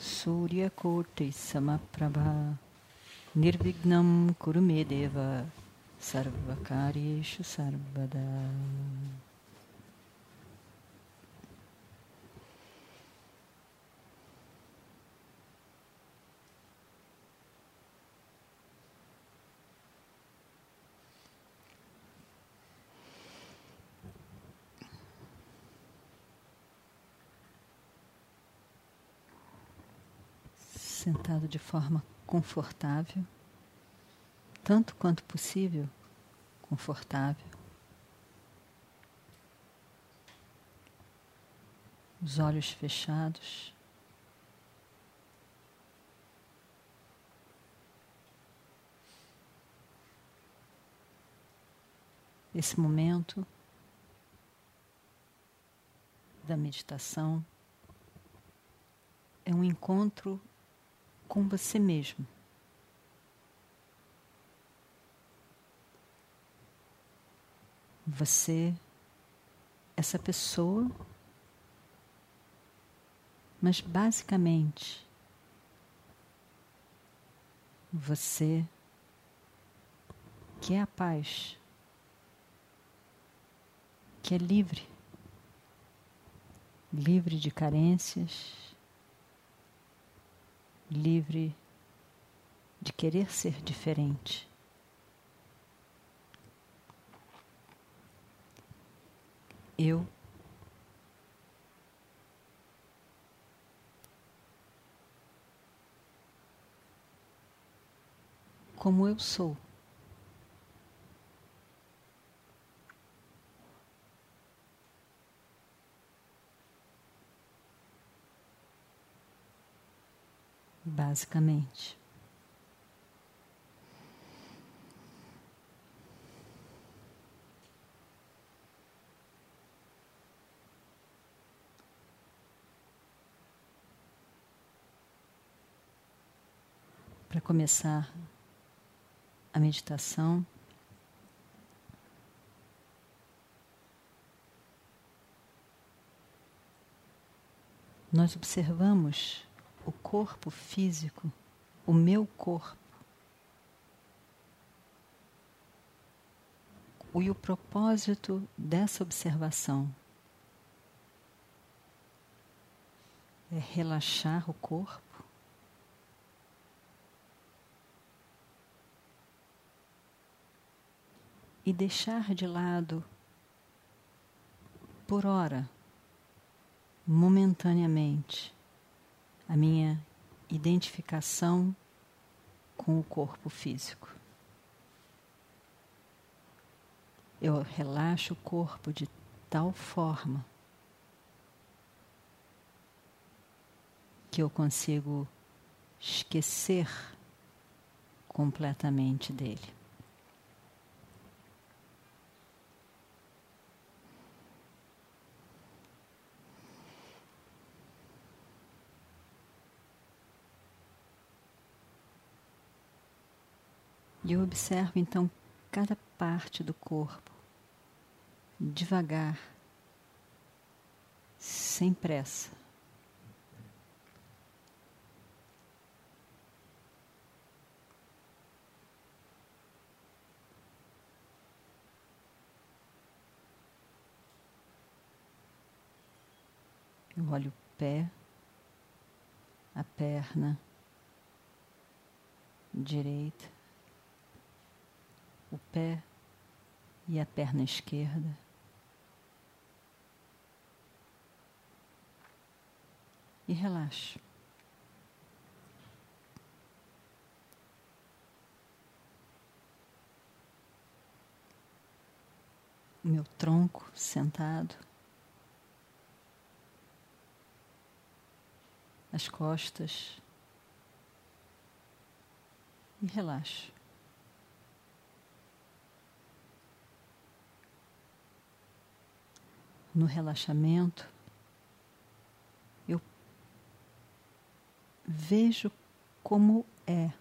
सूर्यकोटिसमप्रभा निर्विघ्नं कुरु मे देव सर्वकार्येषु सर्वदा sentado de forma confortável, tanto quanto possível, confortável. Os olhos fechados. Esse momento da meditação é um encontro com você mesmo. Você, essa pessoa, mas basicamente, você que é a paz, que é livre, livre de carências, livre de querer ser diferente. Eu como eu sou. Basicamente. Para começar a meditação, nós observamos o corpo físico, o meu corpo. E o propósito dessa observação é relaxar o corpo, e deixar de lado, por hora, momentaneamente, a minha identificação com o corpo físico. Eu relaxo o corpo de tal forma que eu consigo esquecer completamente dele. E eu observo então cada parte do corpo, devagar, sem pressa. Eu olho o pé, a perna direita, o pé e a perna esquerda. E relaxo. O meu tronco sentado, as costas e relaxo. No relaxamento, eu vejo como é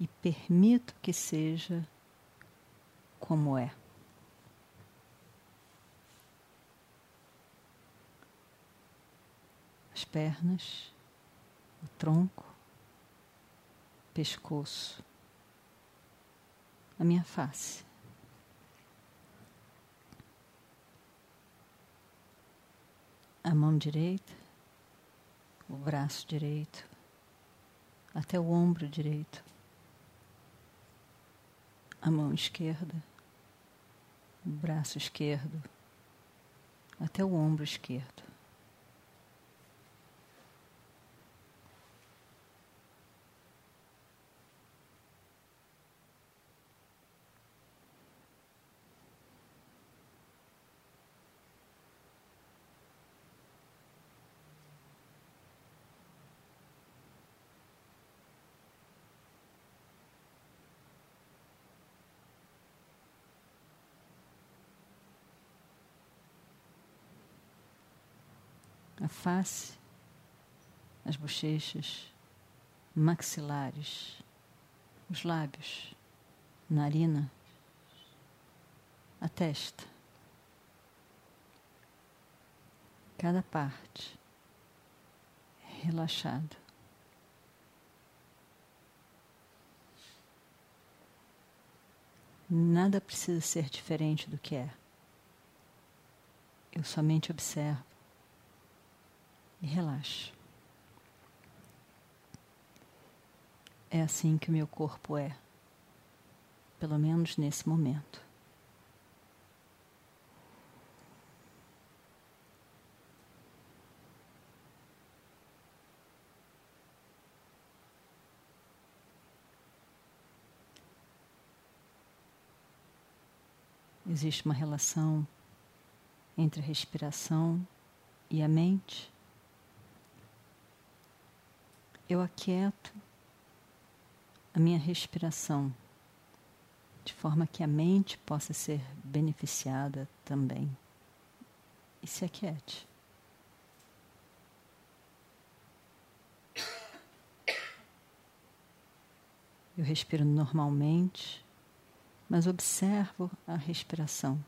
e permito que seja como é. As pernas, o tronco, pescoço, a minha face. A mão direita, o braço direito, até o ombro direito, a mão esquerda, o braço esquerdo, até o ombro esquerdo. A face, as bochechas, maxilares, os lábios, narina, a testa. Cada parte relaxada. Nada precisa ser diferente do que é. Eu somente observo e relaxe. É assim que o meu corpo é, pelo menos nesse momento. Existe uma relação entre a respiração e a mente eu aquieto a minha respiração, de forma que a mente possa ser beneficiada também. E se aquiete. Eu respiro normalmente, mas observo a respiração.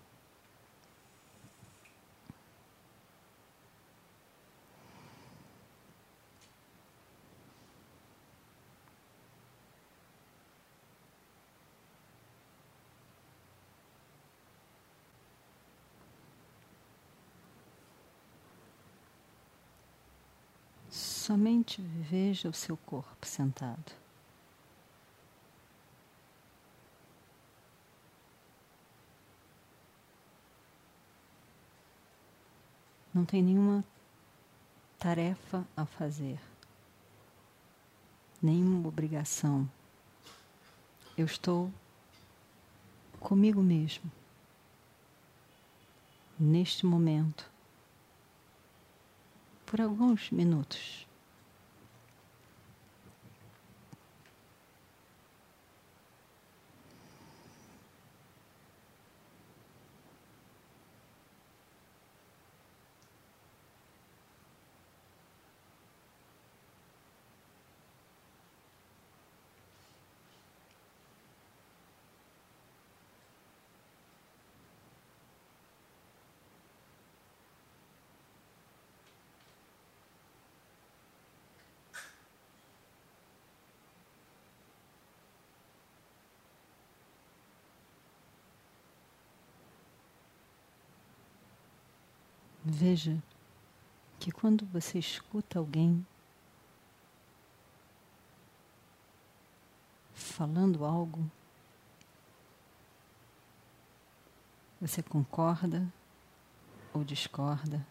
Somente veja o seu corpo sentado. Não tem nenhuma tarefa a fazer, nenhuma obrigação. Eu estou comigo mesmo, neste momento, por alguns minutos. Veja que quando você escuta alguém falando algo, você concorda ou discorda?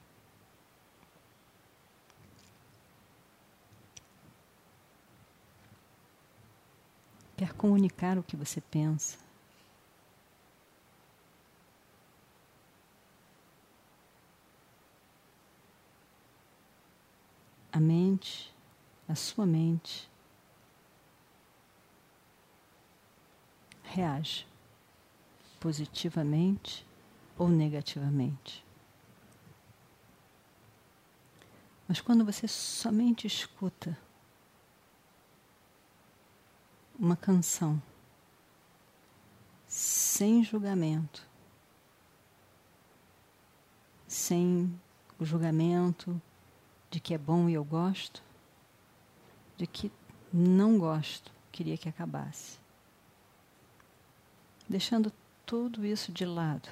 Quer comunicar o que você pensa? A mente, a sua mente, reage, positivamente ou negativamente. Mas quando você somente escuta uma canção sem julgamento, sem o julgamento de que é bom e eu gosto, de que não gosto, queria que acabasse. Deixando tudo isso de lado,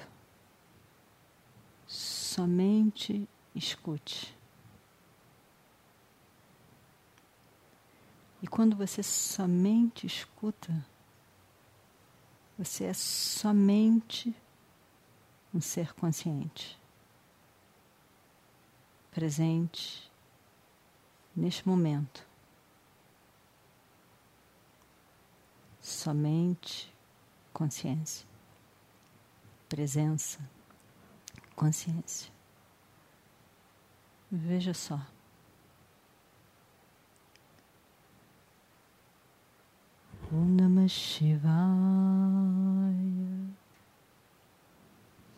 somente escute. E quando você somente escuta, você é somente um ser consciente, presente neste momento. Somente consciência, presença, consciência. Veja só. Om Namah Shivaya.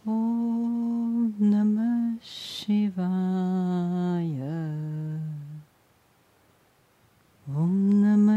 Om Namah Shivaya. Om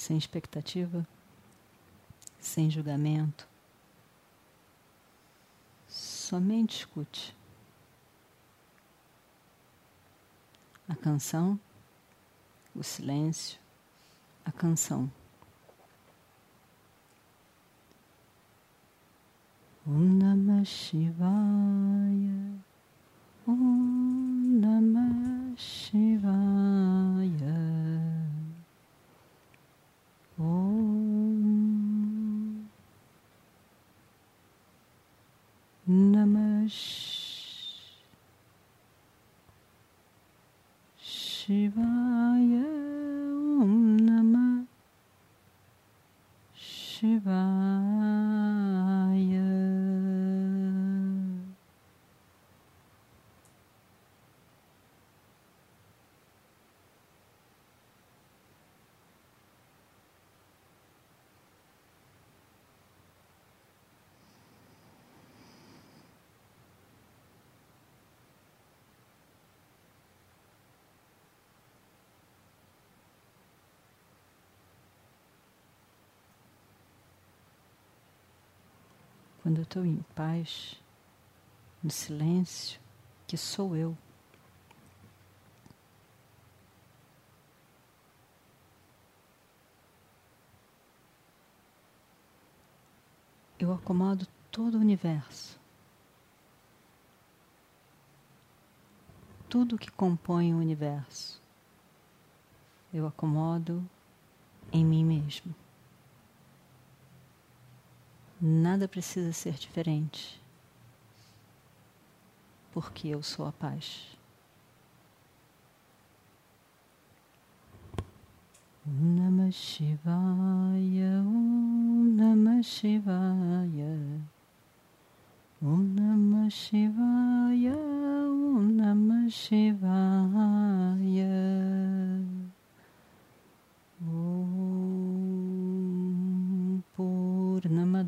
Sem expectativa, sem julgamento, somente escute. A canção, o silêncio, a canção. Om Namah Shivaya. Om Namah Shivaya. Om Namah Shivaya. Om Namah Shivaya. Quando eu estou em paz, no silêncio, que sou eu. Eu acomodo todo o universo. Tudo que compõe o universo, eu acomodo em mim mesmo. Nada precisa ser diferente, porque eu sou a paz. Namah Shivaya, Om Namah Shivaya, Om Namah Shivaya, Om Namah Shivaya. Om